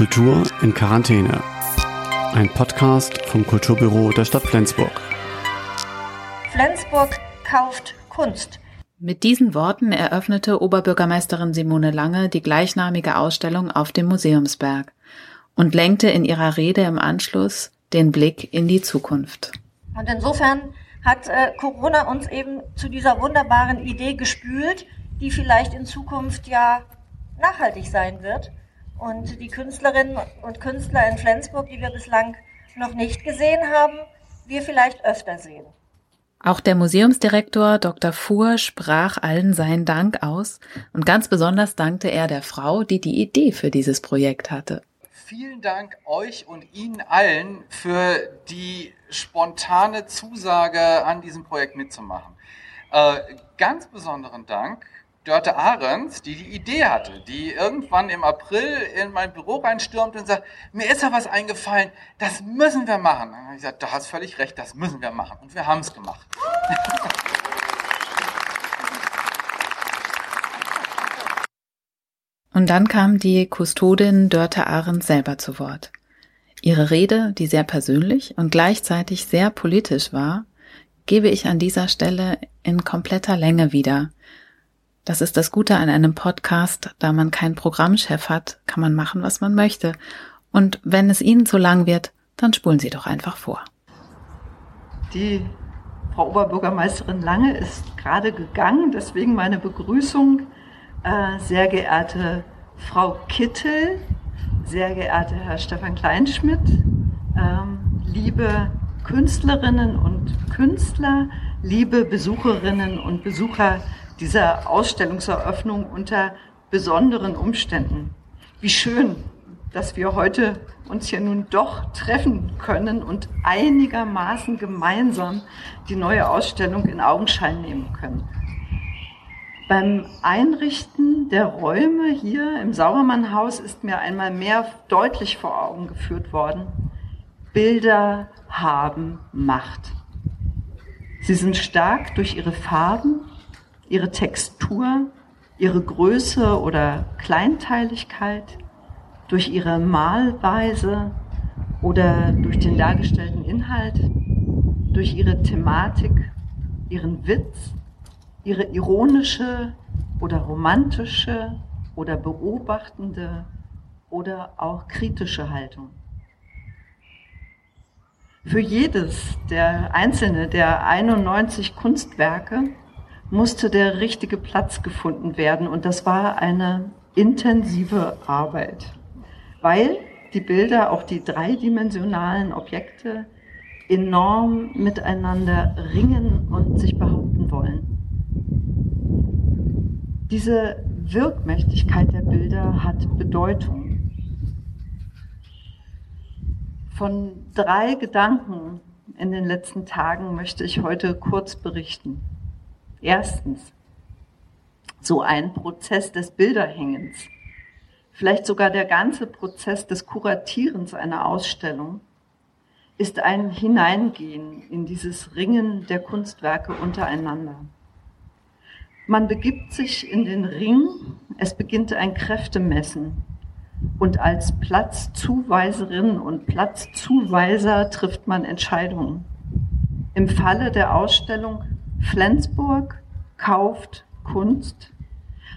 Kultur in Quarantäne. Ein Podcast vom Kulturbüro der Stadt Flensburg. Flensburg kauft Kunst. Mit diesen Worten eröffnete Oberbürgermeisterin Simone Lange die gleichnamige Ausstellung auf dem Museumsberg und lenkte in ihrer Rede im Anschluss den Blick in die Zukunft. Und insofern hat äh, Corona uns eben zu dieser wunderbaren Idee gespült, die vielleicht in Zukunft ja nachhaltig sein wird und die Künstlerinnen und Künstler in Flensburg, die wir bislang noch nicht gesehen haben, wir vielleicht öfter sehen. Auch der Museumsdirektor Dr. Fuhr sprach allen seinen Dank aus und ganz besonders dankte er der Frau, die die Idee für dieses Projekt hatte. Vielen Dank euch und Ihnen allen für die spontane Zusage, an diesem Projekt mitzumachen. Äh, ganz besonderen Dank Dörte Ahrens, die die Idee hatte, die irgendwann im April in mein Büro reinstürmt und sagt, mir ist da was eingefallen, das müssen wir machen. Dann ich gesagt, du hast völlig recht, das müssen wir machen. Und wir haben es gemacht. Und dann kam die Kustodin Dörte Ahrens selber zu Wort. Ihre Rede, die sehr persönlich und gleichzeitig sehr politisch war, gebe ich an dieser Stelle in kompletter Länge wieder – das ist das Gute an einem Podcast, da man keinen Programmchef hat, kann man machen, was man möchte. Und wenn es Ihnen zu lang wird, dann spulen Sie doch einfach vor. Die Frau Oberbürgermeisterin Lange ist gerade gegangen, deswegen meine Begrüßung. Äh, sehr geehrte Frau Kittel, sehr geehrter Herr Stefan Kleinschmidt, ähm, liebe Künstlerinnen und Künstler, liebe Besucherinnen und Besucher dieser Ausstellungseröffnung unter besonderen Umständen. Wie schön, dass wir heute uns hier nun doch treffen können und einigermaßen gemeinsam die neue Ausstellung in Augenschein nehmen können. Beim Einrichten der Räume hier im Sauermannhaus ist mir einmal mehr deutlich vor Augen geführt worden, Bilder haben Macht. Sie sind stark durch ihre Farben, ihre Textur, ihre Größe oder Kleinteiligkeit, durch ihre Malweise oder durch den dargestellten Inhalt, durch ihre Thematik, ihren Witz, ihre ironische oder romantische oder beobachtende oder auch kritische Haltung. Für jedes der einzelne der 91 Kunstwerke musste der richtige Platz gefunden werden. Und das war eine intensive Arbeit, weil die Bilder, auch die dreidimensionalen Objekte, enorm miteinander ringen und sich behaupten wollen. Diese Wirkmächtigkeit der Bilder hat Bedeutung. Von drei Gedanken in den letzten Tagen möchte ich heute kurz berichten. Erstens, so ein Prozess des Bilderhängens, vielleicht sogar der ganze Prozess des Kuratierens einer Ausstellung, ist ein Hineingehen in dieses Ringen der Kunstwerke untereinander. Man begibt sich in den Ring, es beginnt ein Kräftemessen und als Platzzuweiserin und Platzzuweiser trifft man Entscheidungen. Im Falle der Ausstellung Flensburg kauft Kunst,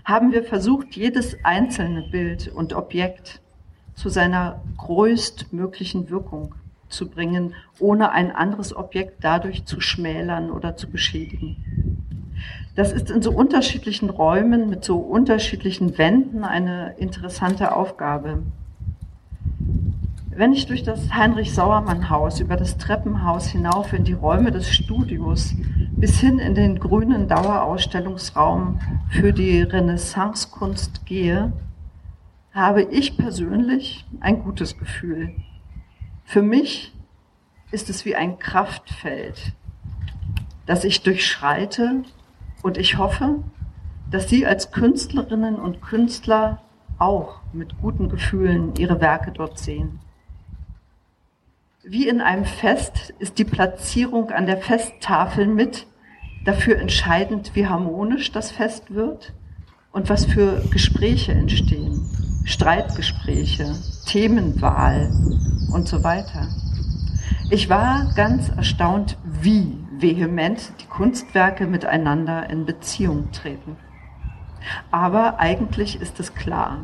haben wir versucht, jedes einzelne Bild und Objekt zu seiner größtmöglichen Wirkung zu bringen, ohne ein anderes Objekt dadurch zu schmälern oder zu beschädigen. Das ist in so unterschiedlichen Räumen mit so unterschiedlichen Wänden eine interessante Aufgabe. Wenn ich durch das Heinrich-Sauermann-Haus, über das Treppenhaus hinauf in die Räume des Studios bis hin in den grünen Dauerausstellungsraum für die Renaissancekunst gehe, habe ich persönlich ein gutes Gefühl. Für mich ist es wie ein Kraftfeld, das ich durchschreite und ich hoffe, dass Sie als Künstlerinnen und Künstler auch mit guten Gefühlen Ihre Werke dort sehen. Wie in einem Fest ist die Platzierung an der Festtafel mit dafür entscheidend, wie harmonisch das Fest wird und was für Gespräche entstehen. Streitgespräche, Themenwahl und so weiter. Ich war ganz erstaunt, wie vehement die Kunstwerke miteinander in Beziehung treten. Aber eigentlich ist es klar,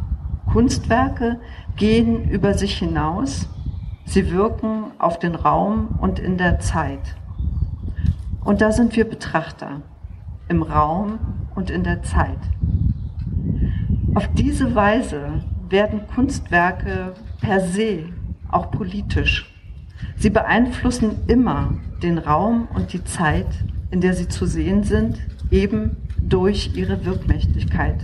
Kunstwerke gehen über sich hinaus, sie wirken auf den Raum und in der Zeit. Und da sind wir Betrachter, im Raum und in der Zeit. Auf diese Weise werden Kunstwerke per se auch politisch. Sie beeinflussen immer den Raum und die Zeit, in der sie zu sehen sind, eben durch ihre Wirkmächtigkeit.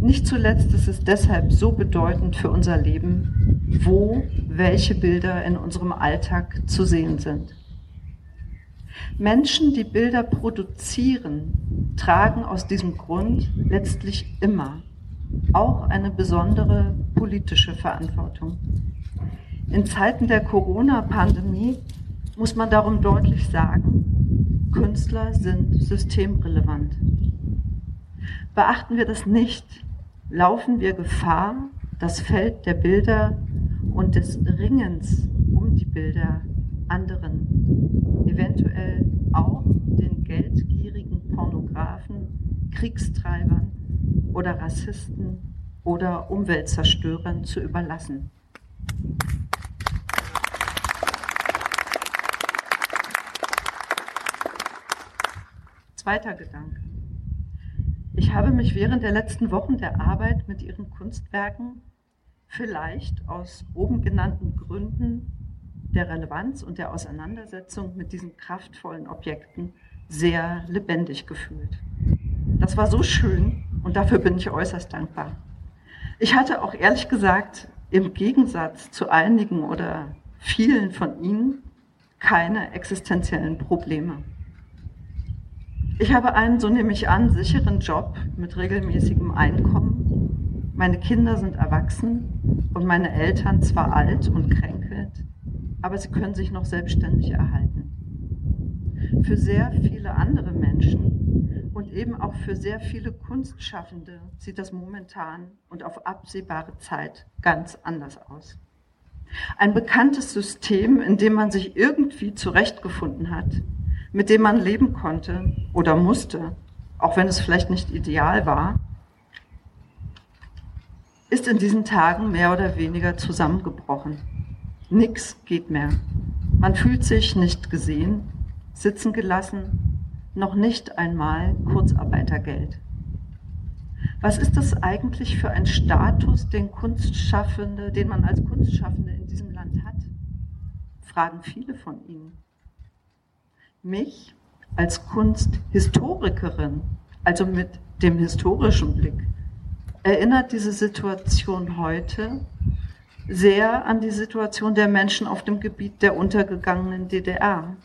Nicht zuletzt ist es deshalb so bedeutend für unser Leben, wo welche Bilder in unserem Alltag zu sehen sind. Menschen, die Bilder produzieren, tragen aus diesem Grund letztlich immer auch eine besondere politische Verantwortung. In Zeiten der Corona-Pandemie muss man darum deutlich sagen, Künstler sind systemrelevant. Beachten wir das nicht, laufen wir Gefahr, das Feld der Bilder und des Ringens um die Bilder anderen, eventuell auch den geldgierigen Pornografen, Kriegstreibern oder Rassisten oder Umweltzerstörern zu überlassen. Zweiter Gedanke. Ich habe mich während der letzten Wochen der Arbeit mit ihren Kunstwerken vielleicht aus oben genannten Gründen der Relevanz und der Auseinandersetzung mit diesen kraftvollen Objekten sehr lebendig gefühlt. Das war so schön und dafür bin ich äußerst dankbar. Ich hatte auch ehrlich gesagt im Gegensatz zu einigen oder vielen von Ihnen keine existenziellen Probleme. Ich habe einen, so nehme ich an, sicheren Job mit regelmäßigem Einkommen. Meine Kinder sind erwachsen und meine Eltern zwar alt und kränkelnd, aber sie können sich noch selbstständig erhalten. Für sehr viele andere Menschen und eben auch für sehr viele Kunstschaffende sieht das momentan und auf absehbare Zeit ganz anders aus. Ein bekanntes System, in dem man sich irgendwie zurechtgefunden hat, mit dem man leben konnte oder musste, auch wenn es vielleicht nicht ideal war, ist in diesen Tagen mehr oder weniger zusammengebrochen. Nix geht mehr. Man fühlt sich nicht gesehen, sitzen gelassen, noch nicht einmal Kurzarbeitergeld. Was ist das eigentlich für ein Status, den Kunstschaffende, den man als Kunstschaffende in diesem Land hat? Fragen viele von Ihnen. Mich als Kunsthistorikerin, also mit dem historischen Blick, erinnert diese Situation heute sehr an die Situation der Menschen auf dem Gebiet der untergegangenen DDR.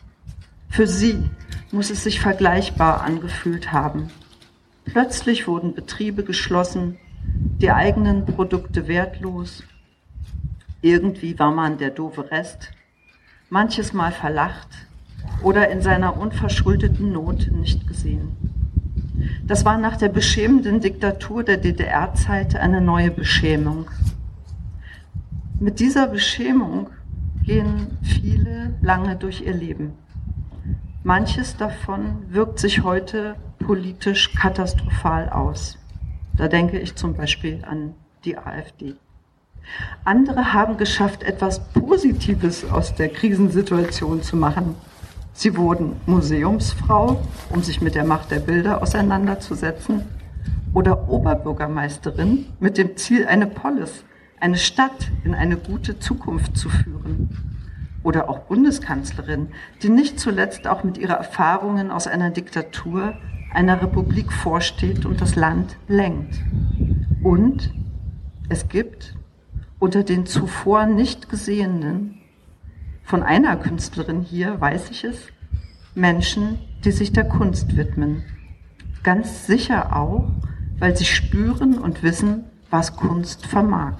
Für sie muss es sich vergleichbar angefühlt haben. Plötzlich wurden Betriebe geschlossen, die eigenen Produkte wertlos. Irgendwie war man der doofe Rest, manches Mal verlacht oder in seiner unverschuldeten Not nicht gesehen. Das war nach der beschämenden Diktatur der DDR-Zeit eine neue Beschämung. Mit dieser Beschämung gehen viele lange durch ihr Leben. Manches davon wirkt sich heute politisch katastrophal aus. Da denke ich zum Beispiel an die AfD. Andere haben geschafft, etwas Positives aus der Krisensituation zu machen. Sie wurden Museumsfrau, um sich mit der Macht der Bilder auseinanderzusetzen, oder Oberbürgermeisterin mit dem Ziel, eine Polis eine Stadt in eine gute Zukunft zu führen. Oder auch Bundeskanzlerin, die nicht zuletzt auch mit ihrer Erfahrungen aus einer Diktatur einer Republik vorsteht und das Land lenkt. Und es gibt unter den zuvor nicht gesehenen, von einer Künstlerin hier weiß ich es, Menschen, die sich der Kunst widmen. Ganz sicher auch, weil sie spüren und wissen, was Kunst vermag.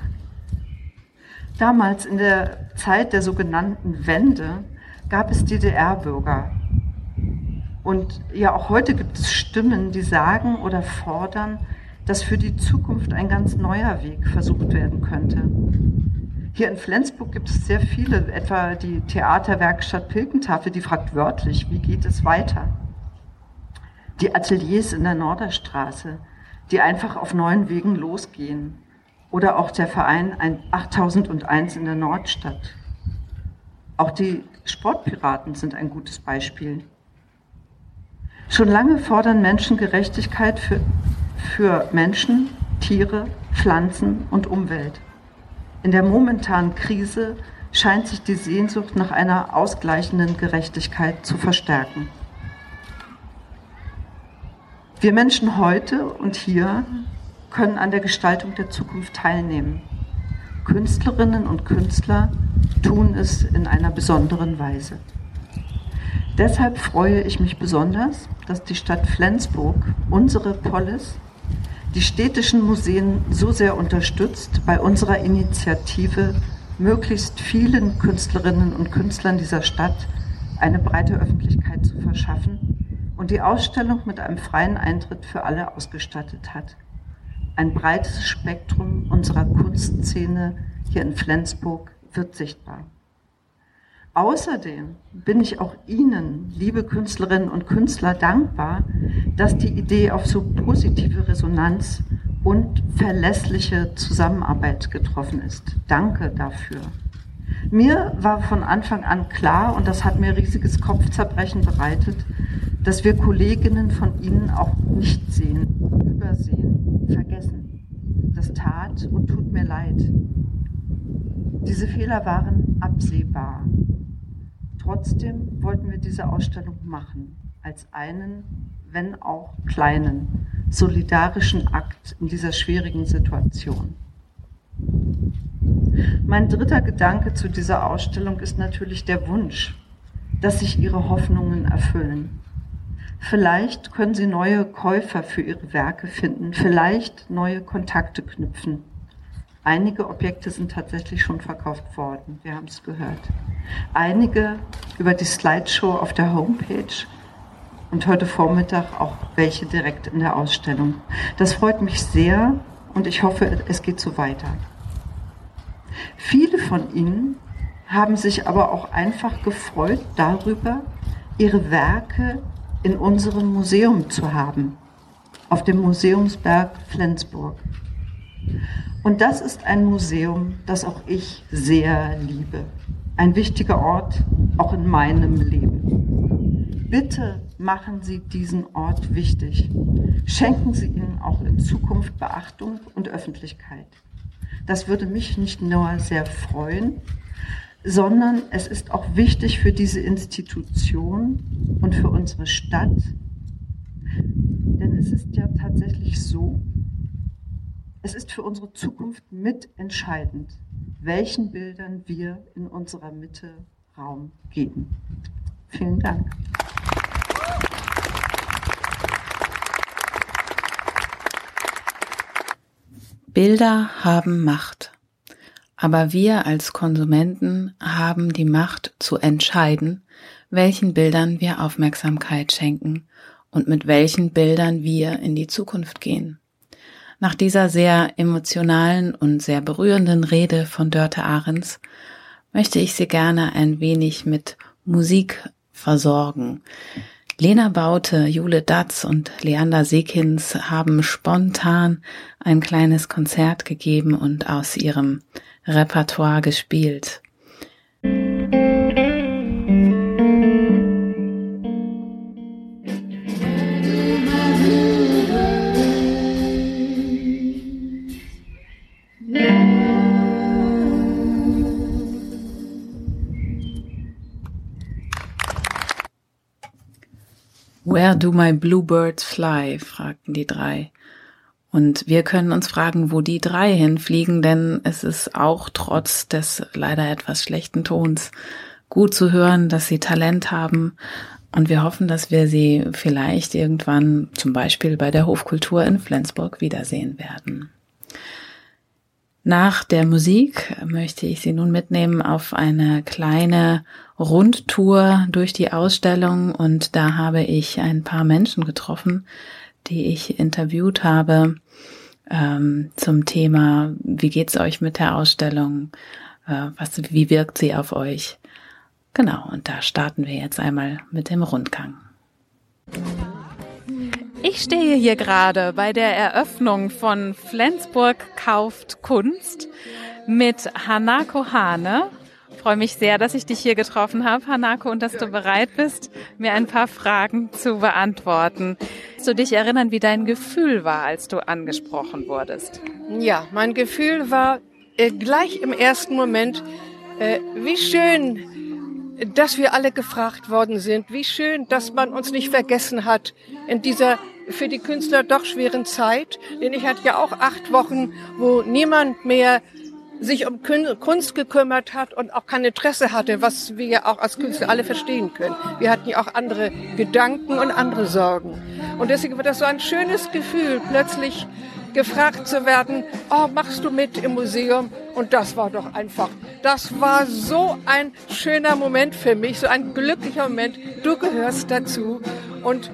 Damals in der Zeit der sogenannten Wende gab es DDR-Bürger. Und ja, auch heute gibt es Stimmen, die sagen oder fordern, dass für die Zukunft ein ganz neuer Weg versucht werden könnte. Hier in Flensburg gibt es sehr viele, etwa die Theaterwerkstatt Pilkentafel, die fragt wörtlich, wie geht es weiter? Die Ateliers in der Norderstraße, die einfach auf neuen Wegen losgehen. Oder auch der Verein 8001 in der Nordstadt. Auch die Sportpiraten sind ein gutes Beispiel. Schon lange fordern Menschen Gerechtigkeit für, für Menschen, Tiere, Pflanzen und Umwelt. In der momentanen Krise scheint sich die Sehnsucht nach einer ausgleichenden Gerechtigkeit zu verstärken. Wir Menschen heute und hier können an der Gestaltung der Zukunft teilnehmen. Künstlerinnen und Künstler tun es in einer besonderen Weise. Deshalb freue ich mich besonders, dass die Stadt Flensburg unsere Polis, die städtischen Museen so sehr unterstützt bei unserer Initiative, möglichst vielen Künstlerinnen und Künstlern dieser Stadt eine breite Öffentlichkeit zu verschaffen und die Ausstellung mit einem freien Eintritt für alle ausgestattet hat. Ein breites Spektrum unserer Kunstszene hier in Flensburg wird sichtbar. Außerdem bin ich auch Ihnen, liebe Künstlerinnen und Künstler, dankbar, dass die Idee auf so positive Resonanz und verlässliche Zusammenarbeit getroffen ist. Danke dafür. Mir war von Anfang an klar, und das hat mir riesiges Kopfzerbrechen bereitet, dass wir Kolleginnen von Ihnen auch nicht sehen, übersehen, vergessen. Das tat und tut mir leid. Diese Fehler waren absehbar. Trotzdem wollten wir diese Ausstellung machen als einen, wenn auch kleinen, solidarischen Akt in dieser schwierigen Situation. Mein dritter Gedanke zu dieser Ausstellung ist natürlich der Wunsch, dass sich Ihre Hoffnungen erfüllen. Vielleicht können Sie neue Käufer für Ihre Werke finden, vielleicht neue Kontakte knüpfen. Einige Objekte sind tatsächlich schon verkauft worden, wir haben es gehört. Einige über die Slideshow auf der Homepage und heute Vormittag auch welche direkt in der Ausstellung. Das freut mich sehr und ich hoffe, es geht so weiter. Viele von Ihnen haben sich aber auch einfach gefreut darüber, ihre Werke in unserem Museum zu haben, auf dem Museumsberg Flensburg. Und das ist ein Museum, das auch ich sehr liebe. Ein wichtiger Ort auch in meinem Leben. Bitte machen Sie diesen Ort wichtig. Schenken Sie ihnen auch in Zukunft Beachtung und Öffentlichkeit. Das würde mich nicht nur sehr freuen, sondern es ist auch wichtig für diese Institution und für unsere Stadt. Denn es ist ja tatsächlich so, es ist für unsere Zukunft mitentscheidend, welchen Bildern wir in unserer Mitte Raum geben. Vielen Dank. Bilder haben Macht. Aber wir als Konsumenten haben die Macht zu entscheiden, welchen Bildern wir Aufmerksamkeit schenken und mit welchen Bildern wir in die Zukunft gehen. Nach dieser sehr emotionalen und sehr berührenden Rede von Dörte Ahrens möchte ich Sie gerne ein wenig mit Musik versorgen. Lena Baute, Jule Datz und Leander Sekins haben spontan ein kleines Konzert gegeben und aus ihrem Repertoire gespielt. Where do my bluebirds fly? fragten die drei. Und wir können uns fragen, wo die drei hinfliegen, denn es ist auch trotz des leider etwas schlechten Tons gut zu hören, dass sie Talent haben. Und wir hoffen, dass wir sie vielleicht irgendwann zum Beispiel bei der Hofkultur in Flensburg wiedersehen werden. Nach der Musik möchte ich Sie nun mitnehmen auf eine kleine Rundtour durch die Ausstellung und da habe ich ein paar Menschen getroffen, die ich interviewt habe ähm, zum Thema, wie geht's euch mit der Ausstellung, äh, was, wie wirkt sie auf euch. Genau, und da starten wir jetzt einmal mit dem Rundgang. Ich stehe hier gerade bei der Eröffnung von Flensburg kauft Kunst mit Hanako Hane. Freue mich sehr, dass ich dich hier getroffen habe, Hanako, und dass du bereit bist, mir ein paar Fragen zu beantworten. Kannst du dich erinnern, wie dein Gefühl war, als du angesprochen wurdest? Ja, mein Gefühl war äh, gleich im ersten Moment, äh, wie schön dass wir alle gefragt worden sind. Wie schön, dass man uns nicht vergessen hat in dieser für die Künstler doch schweren Zeit. Denn ich hatte ja auch acht Wochen, wo niemand mehr sich um Kunst gekümmert hat und auch kein Interesse hatte, was wir ja auch als Künstler alle verstehen können. Wir hatten ja auch andere Gedanken und andere Sorgen. Und deswegen war das so ein schönes Gefühl, plötzlich gefragt zu werden, oh, machst du mit im Museum? Und das war doch einfach, das war so ein schöner Moment für mich, so ein glücklicher Moment. Du gehörst dazu und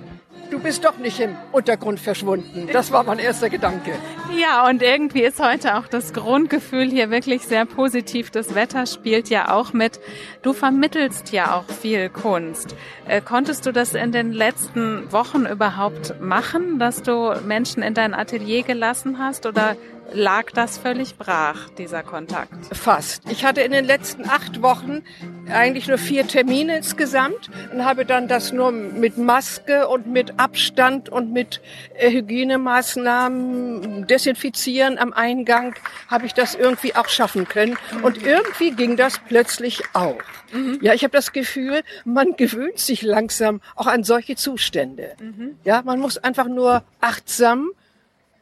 du bist doch nicht im Untergrund verschwunden. Das war mein erster Gedanke. Ja, und irgendwie ist heute auch das Grundgefühl hier wirklich sehr positiv. Das Wetter spielt ja auch mit. Du vermittelst ja auch viel Kunst. Äh, konntest du das in den letzten Wochen überhaupt machen, dass du Menschen in dein Atelier gelassen hast oder lag das völlig brach, dieser Kontakt? Fast. Ich hatte in den letzten acht Wochen eigentlich nur vier Termine insgesamt und habe dann das nur mit Maske und mit Abstand und mit äh, Hygienemaßnahmen, Desinfizieren am Eingang, habe ich das irgendwie auch schaffen können. Und irgendwie ging das plötzlich auch. Mhm. Ja, ich habe das Gefühl, man gewöhnt sich langsam auch an solche Zustände. Mhm. Ja, man muss einfach nur achtsam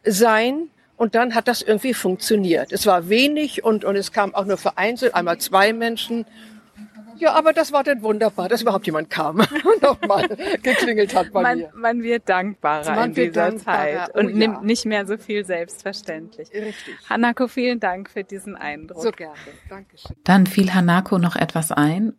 sein und dann hat das irgendwie funktioniert. Es war wenig und, und es kam auch nur vereinzelt, einmal zwei Menschen. Ja, aber das war dann wunderbar, dass überhaupt jemand kam und nochmal geklingelt hat bei man, mir. Man wird dankbarer man in wird dieser dankbarer. Zeit und oh, nimmt nicht mehr so viel selbstverständlich. Richtig. Hanako, vielen Dank für diesen Eindruck. So gerne. Dankeschön. Dann fiel Hanako noch etwas ein.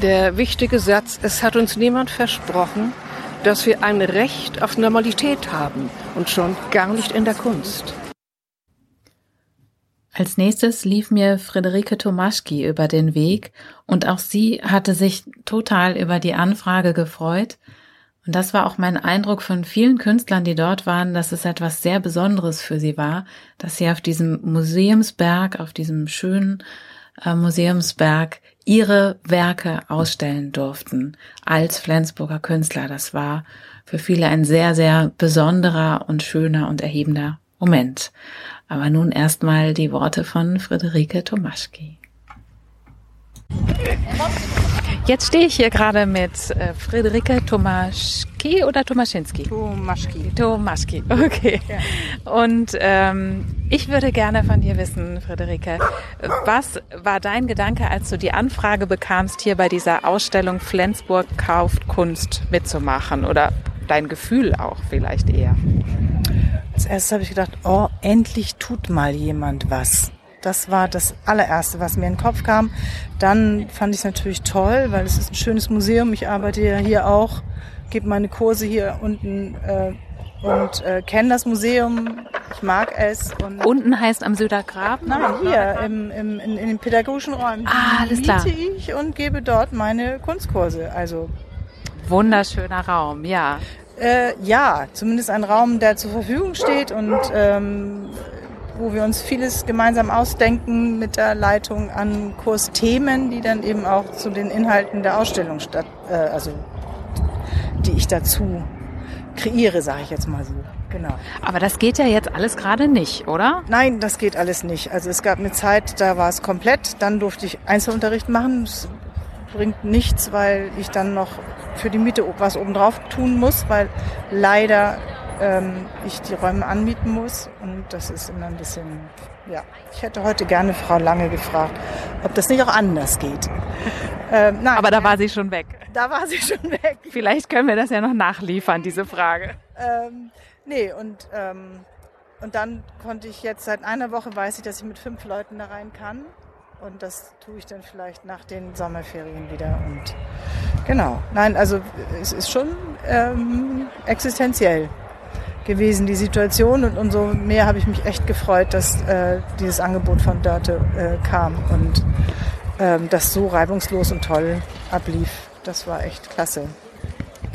Der wichtige Satz, es hat uns niemand versprochen, dass wir ein Recht auf Normalität haben und schon gar nicht in der Kunst. Als nächstes lief mir Friederike Tomaschki über den Weg und auch sie hatte sich total über die Anfrage gefreut. Und das war auch mein Eindruck von vielen Künstlern, die dort waren, dass es etwas sehr Besonderes für sie war, dass sie auf diesem Museumsberg, auf diesem schönen äh, Museumsberg ihre Werke ausstellen durften als Flensburger Künstler. Das war für viele ein sehr, sehr besonderer und schöner und erhebender Moment. Aber nun erstmal die Worte von Friederike Tomaschki. Jetzt stehe ich hier gerade mit äh, Friederike Tomaschki oder Tomaschinski? Tomaschki. Tomaschki, okay. Ja. Und ähm, ich würde gerne von dir wissen, Friederike, was war dein Gedanke, als du die Anfrage bekamst, hier bei dieser Ausstellung Flensburg kauft Kunst mitzumachen? Oder dein Gefühl auch vielleicht eher? Als erstes habe ich gedacht, oh, endlich tut mal jemand was. Das war das allererste, was mir in den Kopf kam. Dann fand ich es natürlich toll, weil es ist ein schönes Museum. Ich arbeite ja hier auch, gebe meine Kurse hier unten äh, und äh, kenne das Museum. Ich mag es. Und unten heißt am Södergraben? Nein, hier im, im, in, in den pädagogischen Räumen. Ah, alles klar. Miete ich und gebe dort meine Kunstkurse. Also wunderschöner Raum, ja. Äh, ja, zumindest ein Raum, der zur Verfügung steht und ähm, wo wir uns vieles gemeinsam ausdenken mit der Leitung an Kursthemen, die dann eben auch zu den Inhalten der Ausstellung statt, äh, also die ich dazu kreiere, sage ich jetzt mal so. Genau. Aber das geht ja jetzt alles gerade nicht, oder? Nein, das geht alles nicht. Also es gab eine Zeit, da war es komplett. Dann durfte ich Einzelunterricht machen. Das bringt nichts, weil ich dann noch für die Miete was obendrauf tun muss, weil leider ähm, ich die Räume anmieten muss. Und das ist immer ein bisschen, ja. Ich hätte heute gerne Frau Lange gefragt, ob das nicht auch anders geht. Ähm, nein, Aber da war sie schon weg. Da war sie schon weg. Vielleicht können wir das ja noch nachliefern, diese Frage. Ähm, nee, und, ähm, und dann konnte ich jetzt seit einer Woche weiß ich, dass ich mit fünf Leuten da rein kann. Und das tue ich dann vielleicht nach den Sommerferien wieder. Und genau. Nein, also es ist schon ähm, existenziell gewesen, die Situation. Und umso mehr habe ich mich echt gefreut, dass äh, dieses Angebot von Dörte äh, kam und ähm, das so reibungslos und toll ablief. Das war echt klasse.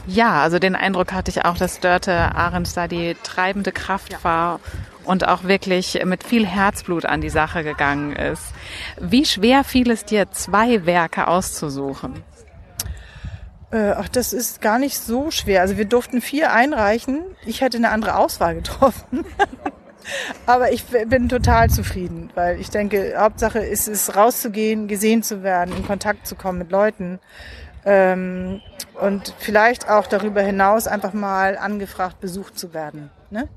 Ja, also den Eindruck hatte ich auch, dass Dörte Arendt da die treibende Kraft ja. war und auch wirklich mit viel Herzblut an die Sache gegangen ist. Wie schwer fiel es dir, zwei Werke auszusuchen? Äh, ach, das ist gar nicht so schwer. Also wir durften vier einreichen. Ich hätte eine andere Auswahl getroffen. Aber ich bin total zufrieden, weil ich denke, Hauptsache ist es, rauszugehen, gesehen zu werden, in Kontakt zu kommen mit Leuten. Ähm, und vielleicht auch darüber hinaus einfach mal angefragt besucht zu werden. Ne?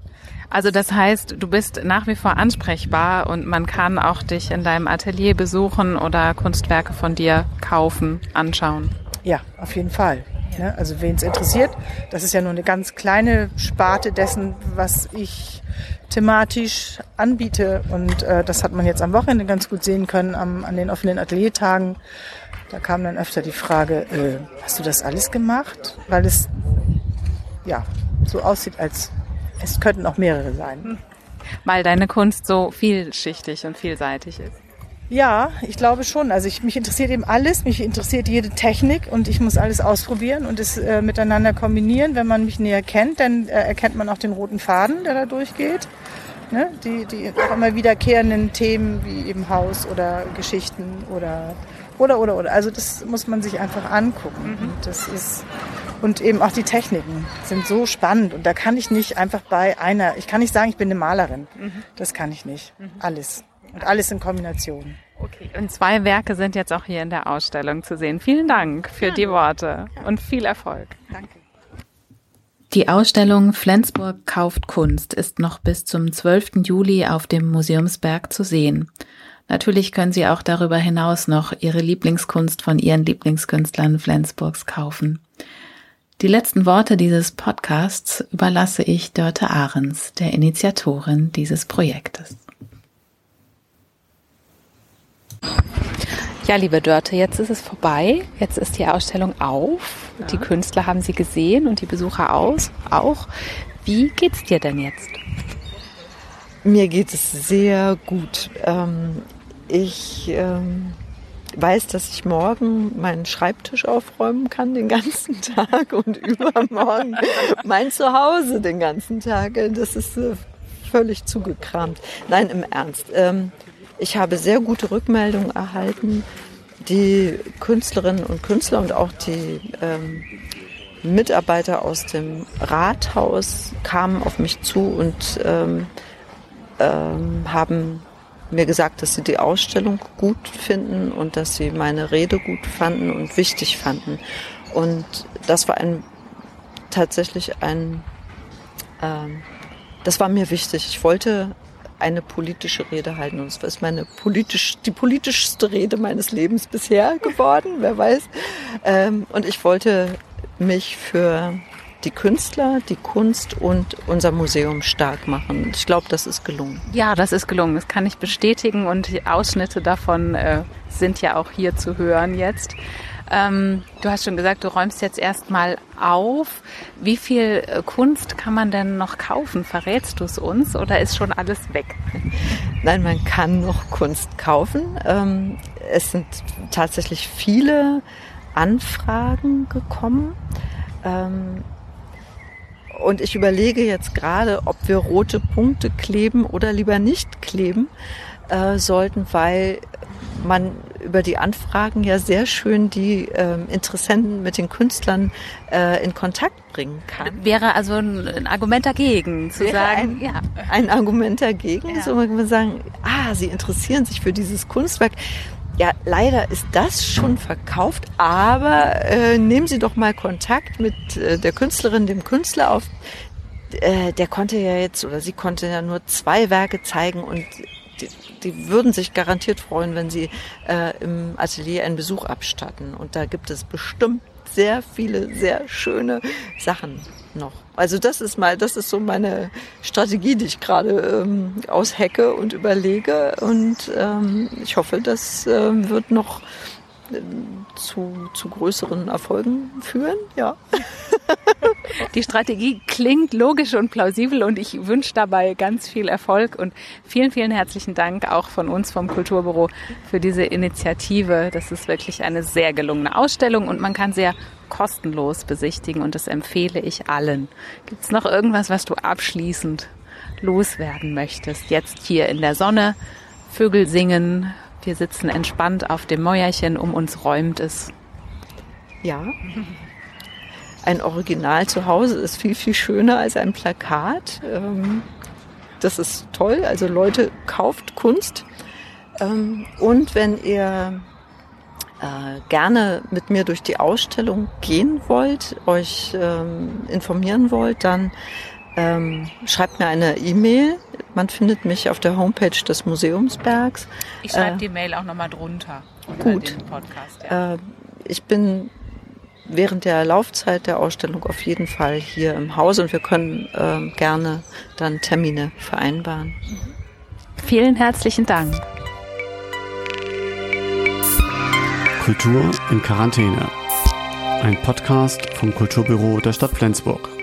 Also das heißt, du bist nach wie vor ansprechbar und man kann auch dich in deinem Atelier besuchen oder Kunstwerke von dir kaufen, anschauen. Ja, auf jeden Fall. Ne? Also wen es interessiert, das ist ja nur eine ganz kleine Sparte dessen, was ich thematisch anbiete. Und äh, das hat man jetzt am Wochenende ganz gut sehen können am, an den offenen Ateliertagen. Da kam dann öfter die Frage, äh, hast du das alles gemacht? Weil es ja so aussieht, als es könnten auch mehrere sein. Weil deine Kunst so vielschichtig und vielseitig ist. Ja, ich glaube schon. Also ich, mich interessiert eben alles, mich interessiert jede Technik und ich muss alles ausprobieren und es äh, miteinander kombinieren. Wenn man mich näher kennt, dann äh, erkennt man auch den roten Faden, der da durchgeht. Ne? Die, die auch immer wiederkehrenden Themen wie eben Haus oder Geschichten oder oder oder oder. Also das muss man sich einfach angucken. Mhm. Und das ist und eben auch die Techniken sind so spannend und da kann ich nicht einfach bei einer. Ich kann nicht sagen, ich bin eine Malerin. Mhm. Das kann ich nicht. Mhm. Alles. Und alles in Kombination. Okay. Und zwei Werke sind jetzt auch hier in der Ausstellung zu sehen. Vielen Dank für ja. die Worte und viel Erfolg. Danke. Die Ausstellung Flensburg kauft Kunst ist noch bis zum 12. Juli auf dem Museumsberg zu sehen. Natürlich können Sie auch darüber hinaus noch Ihre Lieblingskunst von Ihren Lieblingskünstlern Flensburgs kaufen. Die letzten Worte dieses Podcasts überlasse ich Dörte Ahrens, der Initiatorin dieses Projektes. Ja, liebe Dörte, jetzt ist es vorbei. Jetzt ist die Ausstellung auf. Ja. Die Künstler haben sie gesehen und die Besucher aus, auch. Wie geht's dir denn jetzt? Mir geht es sehr gut. Ähm, ich ähm, weiß, dass ich morgen meinen Schreibtisch aufräumen kann den ganzen Tag und übermorgen mein Zuhause den ganzen Tag. Das ist äh, völlig zugekramt. Nein, im Ernst. Ich habe sehr gute Rückmeldungen erhalten. Die Künstlerinnen und Künstler und auch die ähm, Mitarbeiter aus dem Rathaus kamen auf mich zu und ähm, ähm, haben mir gesagt, dass sie die Ausstellung gut finden und dass sie meine Rede gut fanden und wichtig fanden. Und das war ein tatsächlich ein, ähm, das war mir wichtig. Ich wollte eine politische Rede halten. Und es ist meine politisch, die politischste Rede meines Lebens bisher geworden, wer weiß. Ähm, und ich wollte mich für die Künstler, die Kunst und unser Museum stark machen. Ich glaube, das ist gelungen. Ja, das ist gelungen. Das kann ich bestätigen und die Ausschnitte davon äh, sind ja auch hier zu hören jetzt. Ähm, du hast schon gesagt, du räumst jetzt erstmal auf. Wie viel äh, Kunst kann man denn noch kaufen? Verrätst du es uns oder ist schon alles weg? Nein, man kann noch Kunst kaufen. Ähm, es sind tatsächlich viele Anfragen gekommen. Ähm, und ich überlege jetzt gerade, ob wir rote Punkte kleben oder lieber nicht kleben äh, sollten, weil man über die Anfragen ja sehr schön die äh, Interessenten mit den Künstlern äh, in Kontakt bringen kann. Wäre also ein, Argument dagegen, zu Wäre sagen, ein, ja. Ein Argument dagegen, ja. so man kann sagen, ah, sie interessieren sich für dieses Kunstwerk. Ja, leider ist das schon verkauft, aber äh, nehmen Sie doch mal Kontakt mit äh, der Künstlerin, dem Künstler auf. Äh, der konnte ja jetzt oder sie konnte ja nur zwei Werke zeigen und die, würden sich garantiert freuen, wenn sie äh, im Atelier einen Besuch abstatten. Und da gibt es bestimmt sehr viele, sehr schöne Sachen noch. Also das ist mal, das ist so meine Strategie, die ich gerade ähm, aushecke und überlege. Und ähm, ich hoffe, das ähm, wird noch ähm, zu, zu größeren Erfolgen führen. Ja. Die Strategie klingt logisch und plausibel und ich wünsche dabei ganz viel Erfolg und vielen, vielen herzlichen Dank auch von uns vom Kulturbüro für diese Initiative. Das ist wirklich eine sehr gelungene Ausstellung und man kann sehr kostenlos besichtigen und das empfehle ich allen. Gibt es noch irgendwas, was du abschließend loswerden möchtest? Jetzt hier in der Sonne, Vögel singen, wir sitzen entspannt auf dem Mäuerchen, um uns räumt es. Ja. Ein Original zu Hause ist viel, viel schöner als ein Plakat. Ähm, das ist toll. Also Leute, kauft Kunst. Ähm, und wenn ihr äh, gerne mit mir durch die Ausstellung gehen wollt, euch ähm, informieren wollt, dann schreibt mir eine E-Mail. Man findet mich auf der Homepage des Museumsbergs. Ich schreibe äh, die Mail auch nochmal drunter. Gut. Podcast, ja. äh, ich bin während der Laufzeit der Ausstellung auf jeden Fall hier im Haus und wir können äh, gerne dann Termine vereinbaren. Vielen herzlichen Dank. Kultur in Quarantäne. Ein Podcast vom Kulturbüro der Stadt Flensburg.